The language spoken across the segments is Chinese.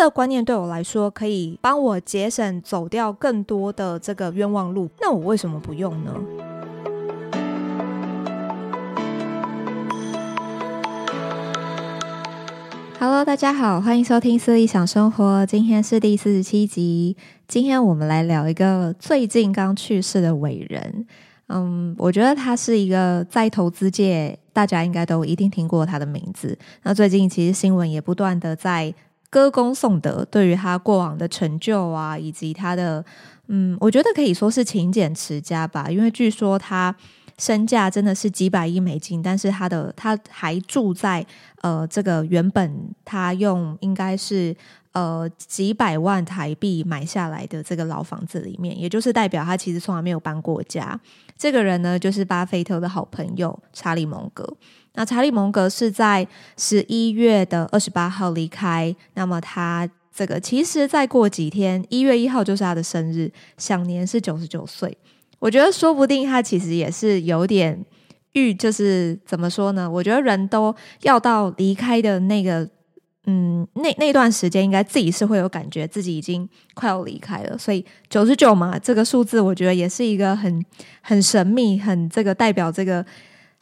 这个观念对我来说可以帮我节省走掉更多的这个冤枉路，那我为什么不用呢？Hello，大家好，欢迎收听思理想生活。今天是第四十七集。今天我们来聊一个最近刚去世的伟人。嗯，我觉得他是一个在投资界，大家应该都一定听过他的名字。那最近其实新闻也不断的在歌功颂德，对于他过往的成就啊，以及他的，嗯，我觉得可以说是勤俭持家吧。因为据说他。身价真的是几百亿美金，但是他的他还住在呃这个原本他用应该是呃几百万台币买下来的这个老房子里面，也就是代表他其实从来没有搬过家。这个人呢，就是巴菲特的好朋友查理蒙格。那查理蒙格是在十一月的二十八号离开，那么他这个其实再过几天，一月一号就是他的生日，享年是九十九岁。我觉得说不定他其实也是有点预，就是怎么说呢？我觉得人都要到离开的那个，嗯，那那段时间，应该自己是会有感觉自己已经快要离开了。所以九十九嘛，这个数字我觉得也是一个很很神秘，很这个代表这个。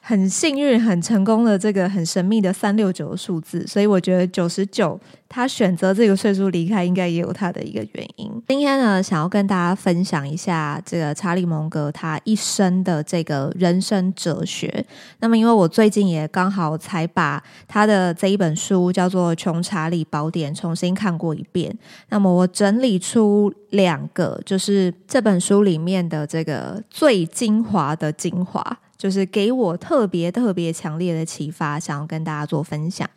很幸运、很成功的这个很神秘的三六九的数字，所以我觉得九十九，他选择这个岁数离开，应该也有他的一个原因。今天呢，想要跟大家分享一下这个查理蒙格他一生的这个人生哲学。那么，因为我最近也刚好才把他的这一本书叫做《穷查理宝典》重新看过一遍，那么我整理出两个，就是这本书里面的这个最精华的精华。就是给我特别特别强烈的启发，想要跟大家做分享。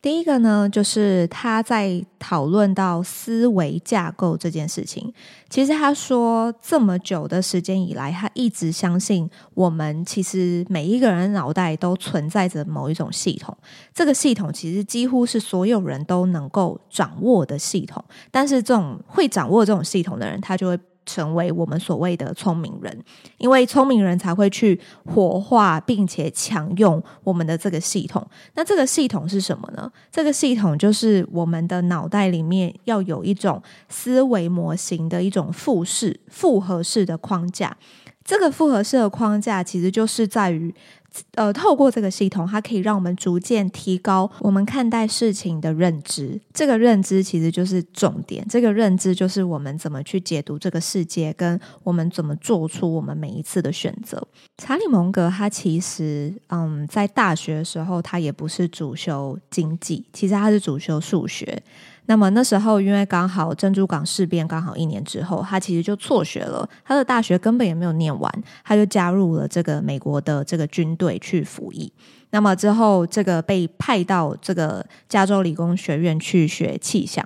第一个呢，就是他在讨论到思维架构这件事情。其实他说，这么久的时间以来，他一直相信我们其实每一个人脑袋都存在着某一种系统。这个系统其实几乎是所有人都能够掌握的系统。但是，这种会掌握这种系统的人，他就会。成为我们所谓的聪明人，因为聪明人才会去活化并且强用我们的这个系统。那这个系统是什么呢？这个系统就是我们的脑袋里面要有一种思维模型的一种复式、复合式的框架。这个复合式的框架其实就是在于。呃，透过这个系统，它可以让我们逐渐提高我们看待事情的认知。这个认知其实就是重点，这个认知就是我们怎么去解读这个世界，跟我们怎么做出我们每一次的选择。查理蒙格他其实，嗯，在大学的时候，他也不是主修经济，其实他是主修数学。那么那时候，因为刚好珍珠港事变刚好一年之后，他其实就辍学了。他的大学根本也没有念完，他就加入了这个美国的这个军队去服役。那么之后，这个被派到这个加州理工学院去学气象。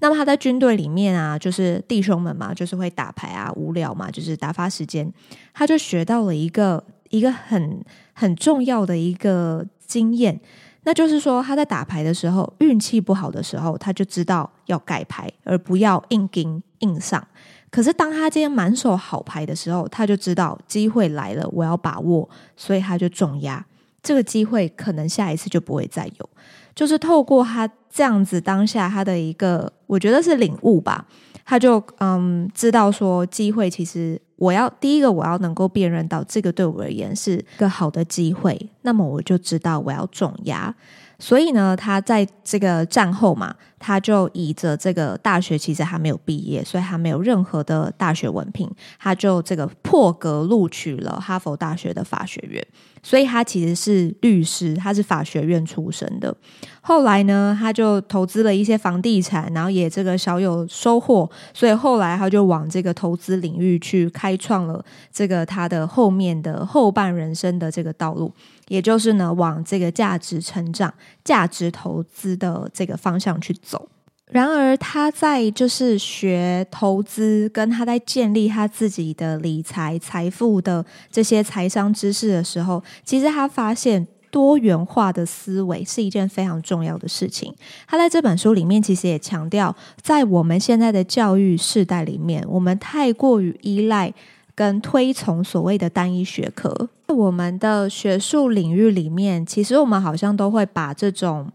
那么他在军队里面啊，就是弟兄们嘛，就是会打牌啊，无聊嘛，就是打发时间。他就学到了一个一个很很重要的一个经验。那就是说，他在打牌的时候，运气不好的时候，他就知道要改牌，而不要硬盯硬上。可是当他今天满手好牌的时候，他就知道机会来了，我要把握，所以他就重压。这个机会可能下一次就不会再有。就是透过他这样子当下他的一个，我觉得是领悟吧。他就嗯知道说，机会其实。我要第一个，我要能够辨认到这个对我而言是个好的机会，那么我就知道我要重压。所以呢，他在这个战后嘛，他就以着这个大学其实还没有毕业，所以他没有任何的大学文凭，他就这个破格录取了哈佛大学的法学院。所以他其实是律师，他是法学院出身的。后来呢，他就投资了一些房地产，然后也这个小有收获。所以后来他就往这个投资领域去开创了这个他的后面的后半人生的这个道路，也就是呢，往这个价值成长、价值投资的这个方向去走。然而，他在就是学投资，跟他在建立他自己的理财财富的这些财商知识的时候，其实他发现多元化的思维是一件非常重要的事情。他在这本书里面其实也强调，在我们现在的教育世代里面，我们太过于依赖跟推崇所谓的单一学科。在我们的学术领域里面，其实我们好像都会把这种。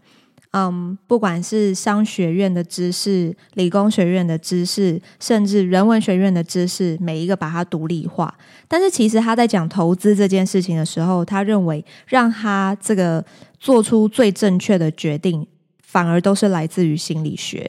嗯，不管是商学院的知识、理工学院的知识，甚至人文学院的知识，每一个把它独立化。但是其实他在讲投资这件事情的时候，他认为让他这个做出最正确的决定，反而都是来自于心理学。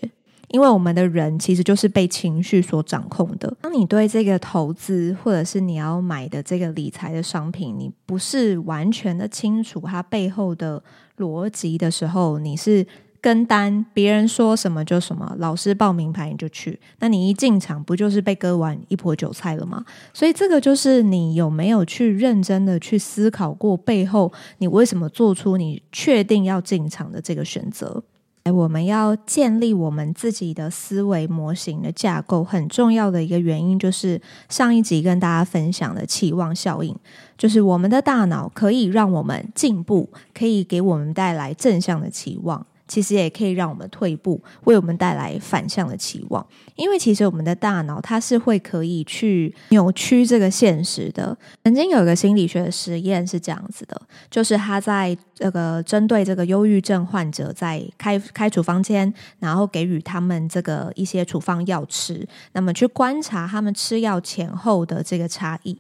因为我们的人其实就是被情绪所掌控的。当你对这个投资或者是你要买的这个理财的商品，你不是完全的清楚它背后的逻辑的时候，你是跟单，别人说什么就什么，老师报名牌你就去，那你一进场不就是被割完一波韭菜了吗？所以这个就是你有没有去认真的去思考过背后你为什么做出你确定要进场的这个选择。哎我们要建立我们自己的思维模型的架构，很重要的一个原因就是上一集跟大家分享的期望效应，就是我们的大脑可以让我们进步，可以给我们带来正向的期望。其实也可以让我们退步，为我们带来反向的期望。因为其实我们的大脑它是会可以去扭曲这个现实的。曾经有一个心理学的实验是这样子的，就是他在这个针对这个忧郁症患者，在开开处方间，然后给予他们这个一些处方药吃，那么去观察他们吃药前后的这个差异。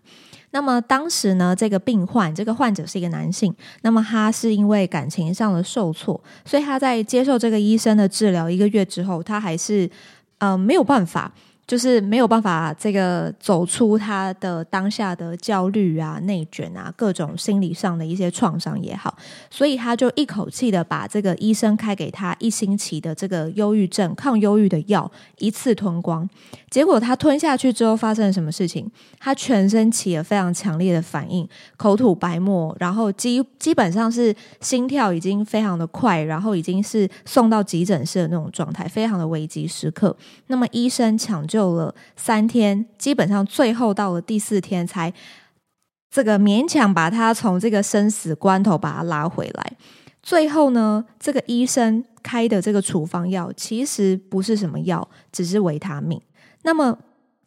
那么当时呢，这个病患，这个患者是一个男性。那么他是因为感情上的受挫，所以他在接受这个医生的治疗一个月之后，他还是呃没有办法。就是没有办法这个走出他的当下的焦虑啊、内卷啊、各种心理上的一些创伤也好，所以他就一口气的把这个医生开给他一星期的这个忧郁症抗忧郁的药一次吞光。结果他吞下去之后发生了什么事情？他全身起了非常强烈的反应，口吐白沫，然后基基本上是心跳已经非常的快，然后已经是送到急诊室的那种状态，非常的危急时刻。那么医生抢救。救了三天，基本上最后到了第四天才这个勉强把他从这个生死关头把他拉回来。最后呢，这个医生开的这个处方药其实不是什么药，只是维他命。那么。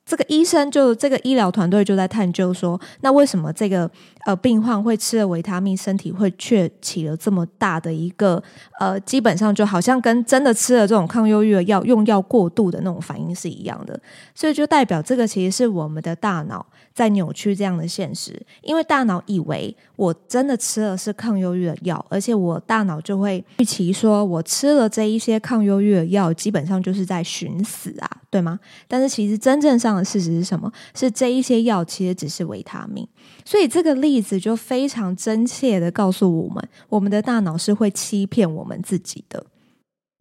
这个医生就这个医疗团队就在探究说，那为什么这个呃病患会吃了维他命，身体会却起了这么大的一个呃，基本上就好像跟真的吃了这种抗忧郁的药用药过度的那种反应是一样的，所以就代表这个其实是我们的大脑在扭曲这样的现实，因为大脑以为我真的吃了是抗忧郁的药，而且我大脑就会预期说我吃了这一些抗忧郁的药，基本上就是在寻死啊，对吗？但是其实真正上的。事实是什么？是这一些药其实只是维他命，所以这个例子就非常真切的告诉我们，我们的大脑是会欺骗我们自己的。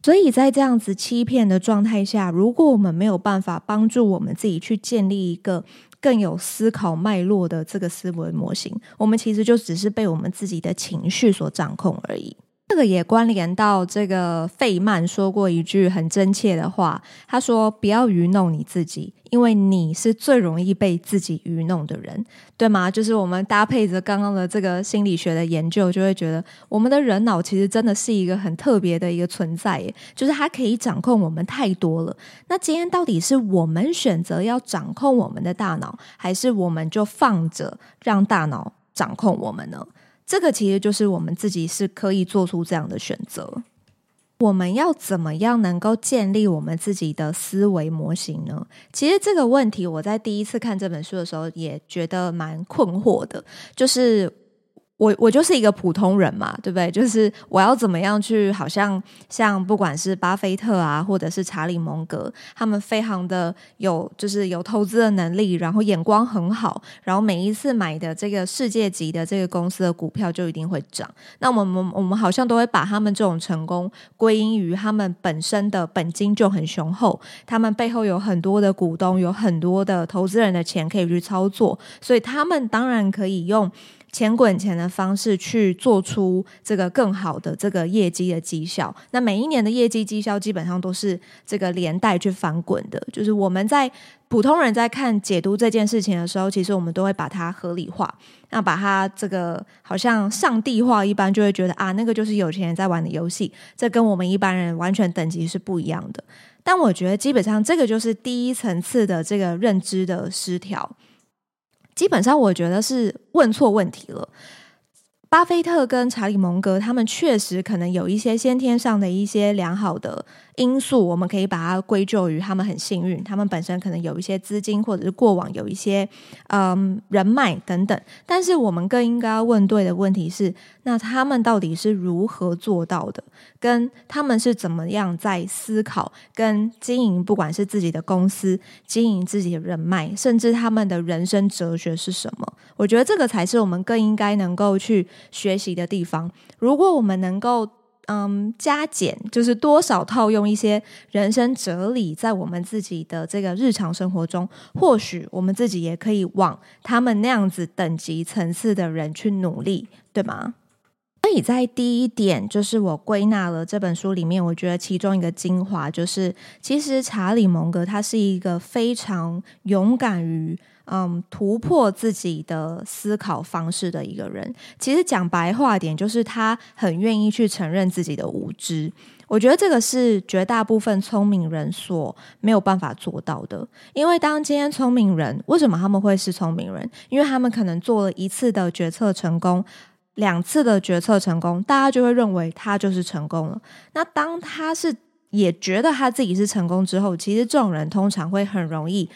所以在这样子欺骗的状态下，如果我们没有办法帮助我们自己去建立一个更有思考脉络的这个思维模型，我们其实就只是被我们自己的情绪所掌控而已。这个也关联到这个费曼说过一句很真切的话，他说：“不要愚弄你自己，因为你是最容易被自己愚弄的人，对吗？”就是我们搭配着刚刚的这个心理学的研究，就会觉得我们的人脑其实真的是一个很特别的一个存在，耶，就是它可以掌控我们太多了。那今天到底是我们选择要掌控我们的大脑，还是我们就放着让大脑掌控我们呢？这个其实就是我们自己是可以做出这样的选择。我们要怎么样能够建立我们自己的思维模型呢？其实这个问题我在第一次看这本书的时候也觉得蛮困惑的，就是。我我就是一个普通人嘛，对不对？就是我要怎么样去，好像像不管是巴菲特啊，或者是查理蒙格，他们非常的有，就是有投资的能力，然后眼光很好，然后每一次买的这个世界级的这个公司的股票就一定会涨。那我们我们好像都会把他们这种成功归因于他们本身的本金就很雄厚，他们背后有很多的股东，有很多的投资人的钱可以去操作，所以他们当然可以用。钱滚钱的方式去做出这个更好的这个业绩的绩效，那每一年的业绩绩效基本上都是这个连带去翻滚的。就是我们在普通人在看解读这件事情的时候，其实我们都会把它合理化，那把它这个好像上帝化一般，就会觉得啊，那个就是有钱人在玩的游戏，这跟我们一般人完全等级是不一样的。但我觉得基本上这个就是第一层次的这个认知的失调。基本上，我觉得是问错问题了。巴菲特跟查理蒙格，他们确实可能有一些先天上的一些良好的因素，我们可以把它归咎于他们很幸运，他们本身可能有一些资金，或者是过往有一些嗯人脉等等。但是我们更应该要问对的问题是：那他们到底是如何做到的？跟他们是怎么样在思考跟经营，不管是自己的公司、经营自己的人脉，甚至他们的人生哲学是什么？我觉得这个才是我们更应该能够去。学习的地方，如果我们能够嗯加减，就是多少套用一些人生哲理在我们自己的这个日常生活中，或许我们自己也可以往他们那样子等级层次的人去努力，对吗？所以在第一点，就是我归纳了这本书里面，我觉得其中一个精华就是，其实查理蒙格他是一个非常勇敢于。嗯，突破自己的思考方式的一个人，其实讲白话点，就是他很愿意去承认自己的无知。我觉得这个是绝大部分聪明人所没有办法做到的。因为当今天聪明人，为什么他们会是聪明人？因为他们可能做了一次的决策成功，两次的决策成功，大家就会认为他就是成功了。那当他是也觉得他自己是成功之后，其实这种人通常会很容易。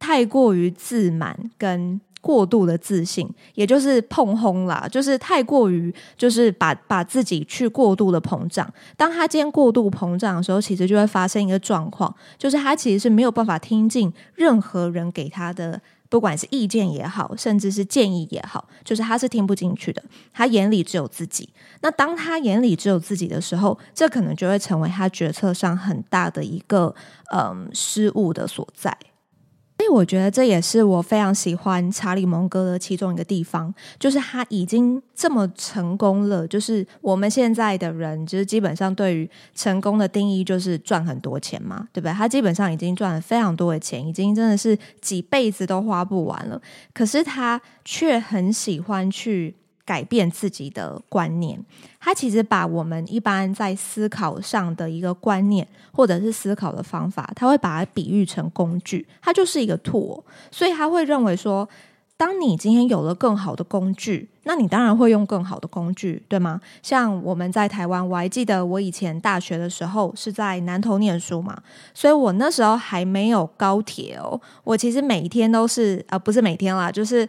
太过于自满跟过度的自信，也就是碰轰啦，就是太过于就是把把自己去过度的膨胀。当他今天过度膨胀的时候，其实就会发生一个状况，就是他其实是没有办法听进任何人给他的，不管是意见也好，甚至是建议也好，就是他是听不进去的。他眼里只有自己。那当他眼里只有自己的时候，这可能就会成为他决策上很大的一个嗯失误的所在。所以我觉得这也是我非常喜欢查理蒙哥的其中一个地方，就是他已经这么成功了。就是我们现在的人，就是基本上对于成功的定义就是赚很多钱嘛，对不对？他基本上已经赚了非常多的钱，已经真的是几辈子都花不完了。可是他却很喜欢去。改变自己的观念，他其实把我们一般在思考上的一个观念，或者是思考的方法，他会把它比喻成工具，它就是一个 tool，所以他会认为说，当你今天有了更好的工具，那你当然会用更好的工具，对吗？像我们在台湾，我还记得我以前大学的时候是在南投念书嘛，所以我那时候还没有高铁哦，我其实每一天都是，呃，不是每天啦，就是。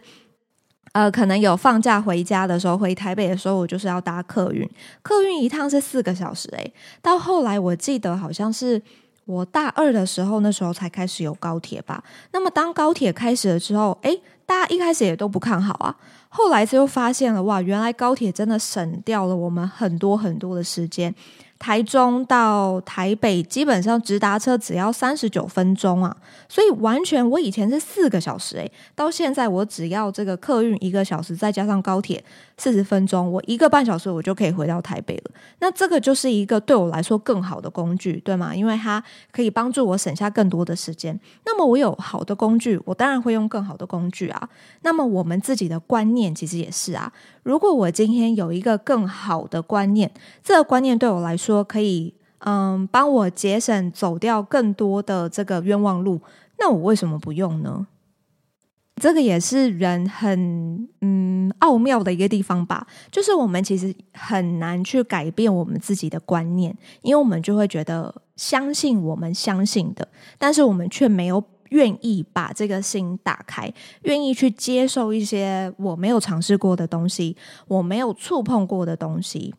呃，可能有放假回家的时候，回台北的时候，我就是要搭客运，客运一趟是四个小时诶。到后来我记得好像是我大二的时候，那时候才开始有高铁吧。那么当高铁开始了之后，诶，大家一开始也都不看好啊。后来就发现了，哇，原来高铁真的省掉了我们很多很多的时间。台中到台北基本上直达车只要三十九分钟啊，所以完全我以前是四个小时诶，到现在我只要这个客运一个小时，再加上高铁四十分钟，我一个半小时我就可以回到台北了。那这个就是一个对我来说更好的工具，对吗？因为它可以帮助我省下更多的时间。那么我有好的工具，我当然会用更好的工具啊。那么我们自己的观念其实也是啊。如果我今天有一个更好的观念，这个观念对我来说可以，嗯，帮我节省走掉更多的这个冤枉路，那我为什么不用呢？这个也是人很嗯奥妙的一个地方吧，就是我们其实很难去改变我们自己的观念，因为我们就会觉得相信我们相信的，但是我们却没有。愿意把这个心打开，愿意去接受一些我没有尝试过的东西，我没有触碰过的东西。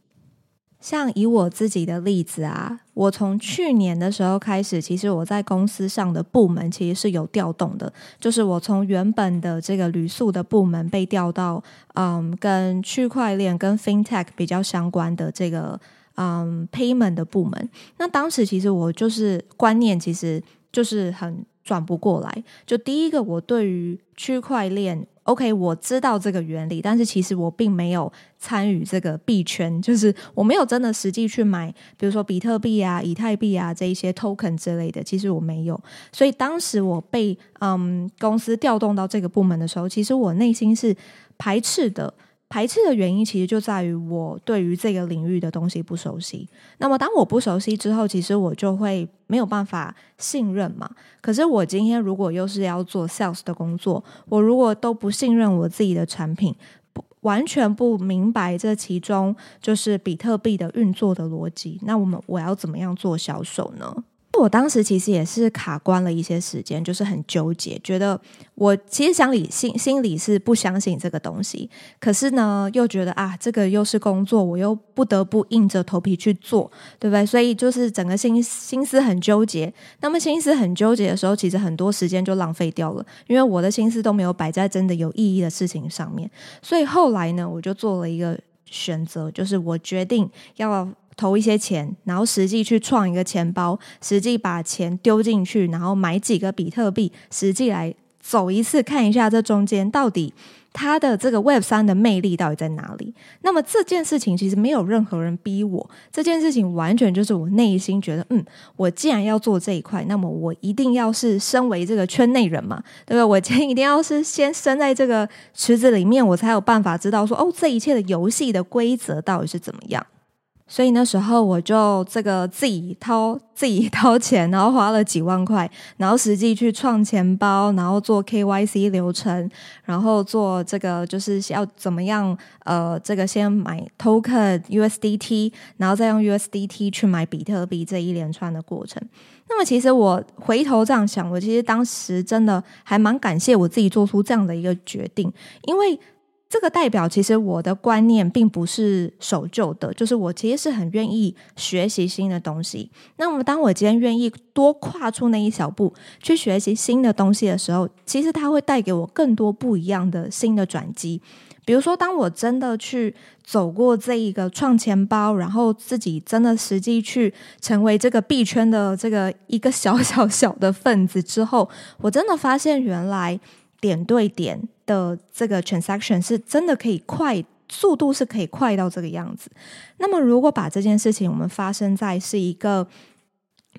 像以我自己的例子啊，我从去年的时候开始，其实我在公司上的部门其实是有调动的，就是我从原本的这个旅宿的部门被调到，嗯，跟区块链跟 FinTech 比较相关的这个，嗯，Payment 的部门。那当时其实我就是观念，其实就是很。转不过来，就第一个，我对于区块链，OK，我知道这个原理，但是其实我并没有参与这个币圈，就是我没有真的实际去买，比如说比特币啊、以太币啊这一些 token 之类的，其实我没有。所以当时我被嗯公司调动到这个部门的时候，其实我内心是排斥的。排斥的原因其实就在于我对于这个领域的东西不熟悉。那么当我不熟悉之后，其实我就会没有办法信任嘛。可是我今天如果又是要做 sales 的工作，我如果都不信任我自己的产品，不，完全不明白这其中就是比特币的运作的逻辑，那我们我要怎么样做销售呢？我当时其实也是卡关了一些时间，就是很纠结，觉得我其实想里心心里是不相信这个东西，可是呢又觉得啊，这个又是工作，我又不得不硬着头皮去做，对不对？所以就是整个心心思很纠结。那么心思很纠结的时候，其实很多时间就浪费掉了，因为我的心思都没有摆在真的有意义的事情上面。所以后来呢，我就做了一个选择，就是我决定要。投一些钱，然后实际去创一个钱包，实际把钱丢进去，然后买几个比特币，实际来走一次，看一下这中间到底它的这个 Web 三的魅力到底在哪里。那么这件事情其实没有任何人逼我，这件事情完全就是我内心觉得，嗯，我既然要做这一块，那么我一定要是身为这个圈内人嘛，对不对？我今天一定要是先生在这个池子里面，我才有办法知道说，哦，这一切的游戏的规则到底是怎么样。所以那时候我就这个自己掏自己掏钱，然后花了几万块，然后实际去创钱包，然后做 KYC 流程，然后做这个就是要怎么样呃，这个先买 token USDT，然后再用 USDT 去买比特币这一连串的过程。那么其实我回头这样想，我其实当时真的还蛮感谢我自己做出这样的一个决定，因为。这个代表，其实我的观念并不是守旧的，就是我其实是很愿意学习新的东西。那么，当我今天愿意多跨出那一小步去学习新的东西的时候，其实它会带给我更多不一样的新的转机。比如说，当我真的去走过这一个创钱包，然后自己真的实际去成为这个币圈的这个一个小小小的分子之后，我真的发现原来点对点。的这个 transaction 是真的可以快，速度是可以快到这个样子。那么，如果把这件事情我们发生在是一个，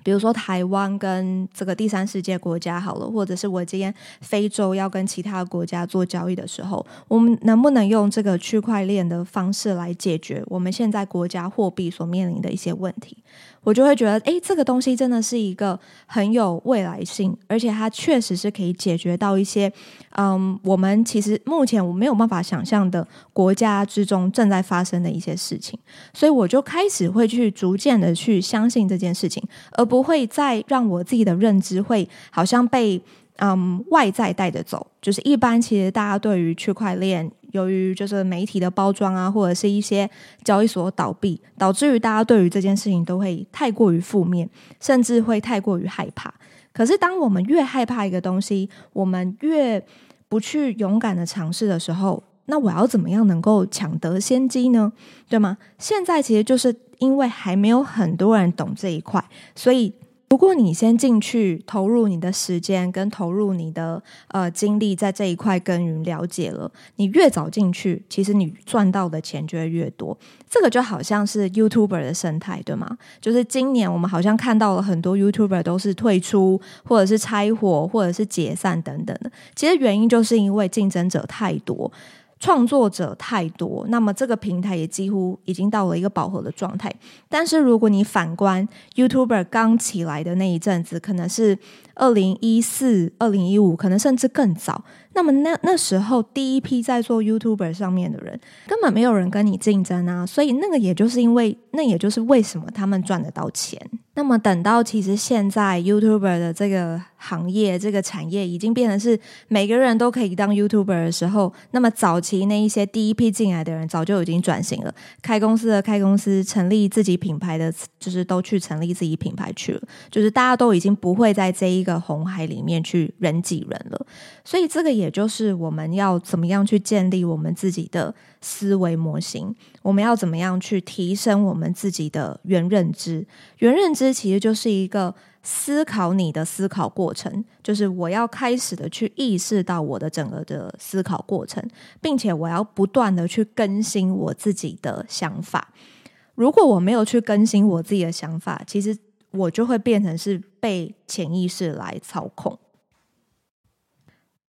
比如说台湾跟这个第三世界国家好了，或者是我今天非洲要跟其他国家做交易的时候，我们能不能用这个区块链的方式来解决我们现在国家货币所面临的一些问题？我就会觉得，诶，这个东西真的是一个很有未来性，而且它确实是可以解决到一些，嗯，我们其实目前我没有办法想象的国家之中正在发生的一些事情，所以我就开始会去逐渐的去相信这件事情，而不会再让我自己的认知会好像被。嗯，外在带着走，就是一般其实大家对于区块链，由于就是媒体的包装啊，或者是一些交易所倒闭，导致于大家对于这件事情都会太过于负面，甚至会太过于害怕。可是当我们越害怕一个东西，我们越不去勇敢的尝试的时候，那我要怎么样能够抢得先机呢？对吗？现在其实就是因为还没有很多人懂这一块，所以。如果你先进去投入你的时间跟投入你的呃精力在这一块耕耘了解了，你越早进去，其实你赚到的钱就会越多。这个就好像是 YouTuber 的生态，对吗？就是今年我们好像看到了很多 YouTuber 都是退出，或者是拆伙，或者是解散等等的。其实原因就是因为竞争者太多。创作者太多，那么这个平台也几乎已经到了一个饱和的状态。但是如果你反观 YouTuber 刚起来的那一阵子，可能是二零一四、二零一五，可能甚至更早。那么那那时候第一批在做 YouTuber 上面的人，根本没有人跟你竞争啊，所以那个也就是因为，那也就是为什么他们赚得到钱。那么等到其实现在 YouTuber 的这个行业、这个产业已经变成是每个人都可以当 YouTuber 的时候，那么早期那一些第一批进来的人早就已经转型了，开公司的开公司，成立自己品牌的就是都去成立自己品牌去了，就是大家都已经不会在这一个红海里面去人挤人了，所以这个也就是我们要怎么样去建立我们自己的思维模型，我们要怎么样去提升我们自己的原认知，原认知。其实就是一个思考你的思考过程，就是我要开始的去意识到我的整个的思考过程，并且我要不断的去更新我自己的想法。如果我没有去更新我自己的想法，其实我就会变成是被潜意识来操控。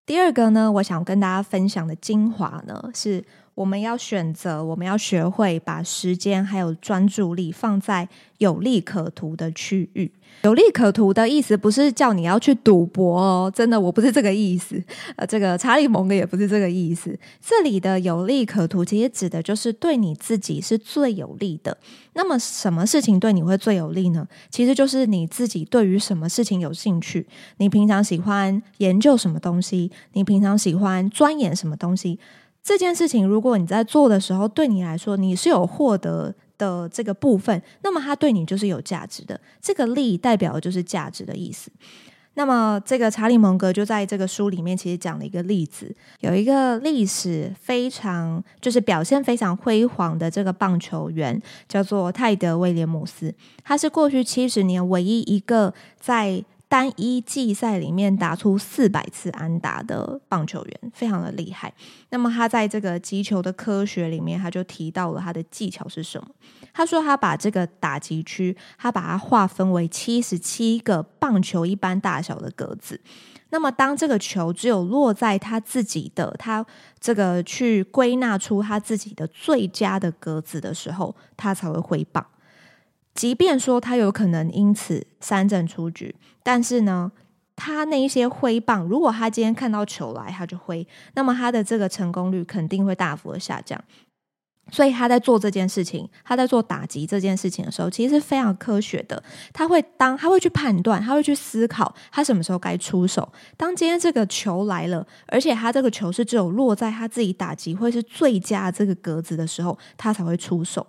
第二个呢，我想跟大家分享的精华呢，是我们要选择，我们要学会把时间还有专注力放在有利可图的区域。有利可图的意思不是叫你要去赌博哦，真的，我不是这个意思。呃，这个查理蒙格也不是这个意思。这里的有利可图，其实指的就是对你自己是最有利的。那么，什么事情对你会最有利呢？其实就是你自己对于什么事情有兴趣，你平常喜欢研究什么东西，你平常喜欢钻研什么东西。这件事情，如果你在做的时候，对你来说你是有获得的这个部分，那么它对你就是有价值的。这个利代表的就是价值的意思。那么，这个查理蒙格就在这个书里面其实讲了一个例子，有一个历史非常就是表现非常辉煌的这个棒球员，叫做泰德威廉姆斯，他是过去七十年唯一一个在单一季赛里面打出四百次安打的棒球员，非常的厉害。那么他在这个击球的科学里面，他就提到了他的技巧是什么？他说他把这个打击区，他把它划分为七十七个棒球一般大小的格子。那么当这个球只有落在他自己的，他这个去归纳出他自己的最佳的格子的时候，他才会挥棒。即便说他有可能因此三振出局，但是呢，他那一些挥棒，如果他今天看到球来，他就挥，那么他的这个成功率肯定会大幅的下降。所以他在做这件事情，他在做打击这件事情的时候，其实是非常科学的。他会当他会去判断，他会去思考，他什么时候该出手。当今天这个球来了，而且他这个球是只有落在他自己打击会是最佳这个格子的时候，他才会出手。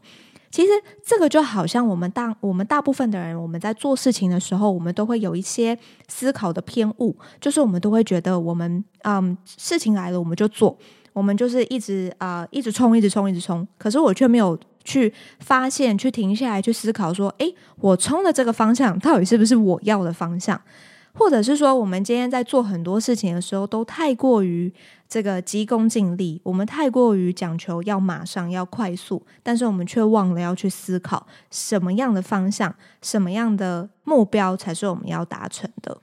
其实这个就好像我们大我们大部分的人，我们在做事情的时候，我们都会有一些思考的偏误，就是我们都会觉得我们嗯事情来了我们就做，我们就是一直啊、一直冲一直冲一直冲，可是我却没有去发现去停下来去思考说，诶，我冲的这个方向到底是不是我要的方向？或者是说，我们今天在做很多事情的时候，都太过于这个急功近利，我们太过于讲求要马上要快速，但是我们却忘了要去思考什么样的方向、什么样的目标才是我们要达成的。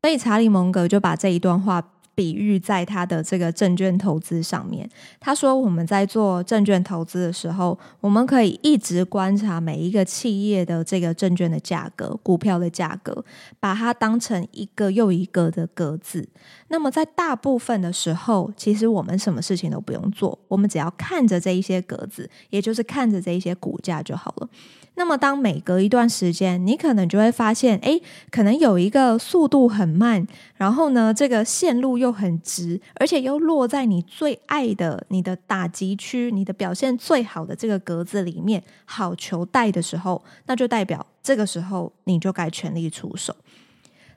所以查理蒙格就把这一段话。比喻在他的这个证券投资上面，他说我们在做证券投资的时候，我们可以一直观察每一个企业的这个证券的价格、股票的价格，把它当成一个又一个的格子。那么在大部分的时候，其实我们什么事情都不用做，我们只要看着这一些格子，也就是看着这一些股价就好了。那么，当每隔一段时间，你可能就会发现，诶，可能有一个速度很慢，然后呢，这个线路又很直，而且又落在你最爱的、你的打击区、你的表现最好的这个格子里面，好球带的时候，那就代表这个时候你就该全力出手。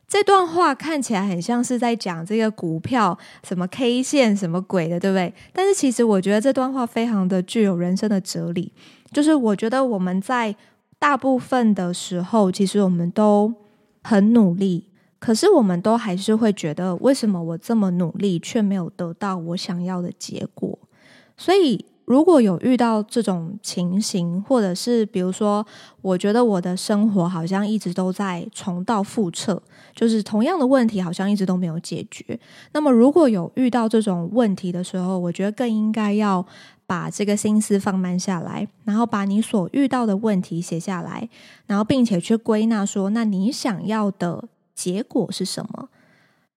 这段话看起来很像是在讲这个股票什么 K 线什么鬼的，对不对？但是其实我觉得这段话非常的具有人生的哲理，就是我觉得我们在大部分的时候，其实我们都很努力，可是我们都还是会觉得，为什么我这么努力却没有得到我想要的结果？所以，如果有遇到这种情形，或者是比如说，我觉得我的生活好像一直都在重蹈覆辙，就是同样的问题好像一直都没有解决。那么，如果有遇到这种问题的时候，我觉得更应该要。把这个心思放慢下来，然后把你所遇到的问题写下来，然后并且去归纳说，那你想要的结果是什么？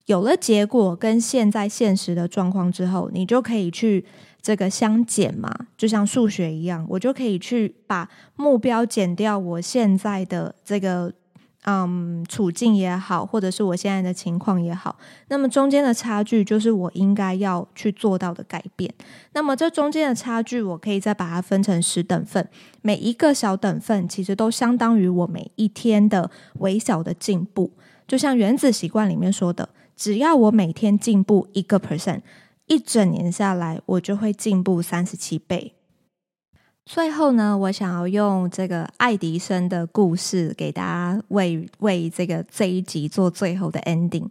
有了结果跟现在现实的状况之后，你就可以去这个相减嘛，就像数学一样，我就可以去把目标减掉我现在的这个。嗯，处境也好，或者是我现在的情况也好，那么中间的差距就是我应该要去做到的改变。那么这中间的差距，我可以再把它分成十等份，每一个小等份其实都相当于我每一天的微小的进步。就像《原子习惯》里面说的，只要我每天进步一个 percent，一整年下来，我就会进步三十七倍。最后呢，我想要用这个爱迪生的故事给大家为为这个这一集做最后的 ending。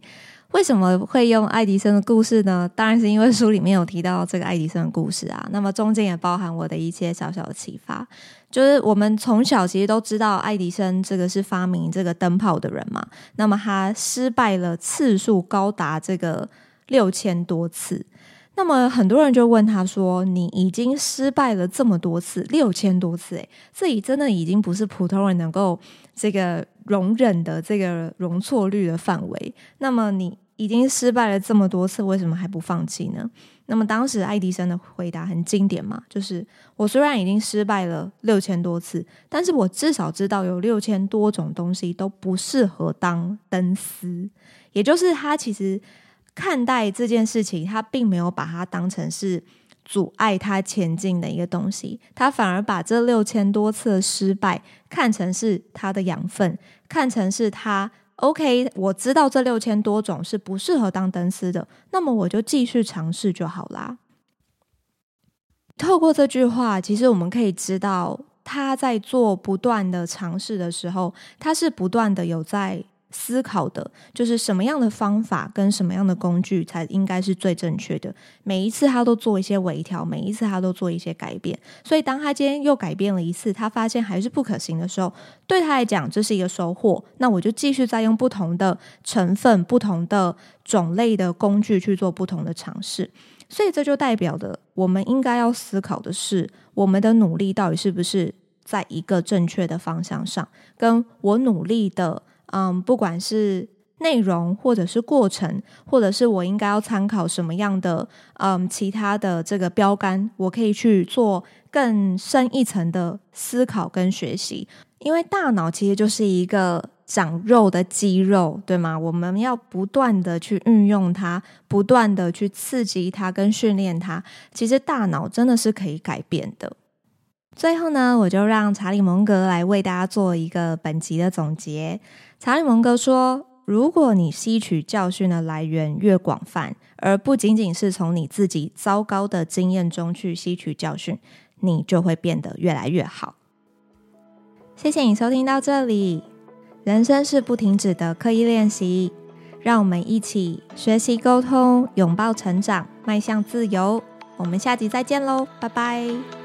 为什么会用爱迪生的故事呢？当然是因为书里面有提到这个爱迪生的故事啊。那么中间也包含我的一些小小的启发，就是我们从小其实都知道爱迪生这个是发明这个灯泡的人嘛。那么他失败了次数高达这个六千多次。那么很多人就问他说：“你已经失败了这么多次，六千多次，诶，这里真的已经不是普通人能够这个容忍的这个容错率的范围。那么你已经失败了这么多次，为什么还不放弃呢？”那么当时爱迪生的回答很经典嘛，就是我虽然已经失败了六千多次，但是我至少知道有六千多种东西都不适合当灯丝，也就是他其实。看待这件事情，他并没有把它当成是阻碍他前进的一个东西，他反而把这六千多次的失败看成是他的养分，看成是他 OK。我知道这六千多种是不适合当灯丝的，那么我就继续尝试就好啦。透过这句话，其实我们可以知道，他在做不断的尝试的时候，他是不断的有在。思考的就是什么样的方法跟什么样的工具才应该是最正确的。每一次他都做一些微调，每一次他都做一些改变。所以当他今天又改变了一次，他发现还是不可行的时候，对他来讲这是一个收获。那我就继续再用不同的成分、不同的种类的工具去做不同的尝试。所以这就代表的，我们应该要思考的是，我们的努力到底是不是在一个正确的方向上？跟我努力的。嗯，不管是内容，或者是过程，或者是我应该要参考什么样的嗯其他的这个标杆，我可以去做更深一层的思考跟学习。因为大脑其实就是一个长肉的肌肉，对吗？我们要不断的去运用它，不断的去刺激它跟训练它。其实大脑真的是可以改变的。最后呢，我就让查理蒙格来为大家做一个本集的总结。查理蒙格说：“如果你吸取教训的来源越广泛，而不仅仅是从你自己糟糕的经验中去吸取教训，你就会变得越来越好。”谢谢你收听到这里。人生是不停止的刻意练习，让我们一起学习沟通，拥抱成长，迈向自由。我们下集再见喽，拜拜。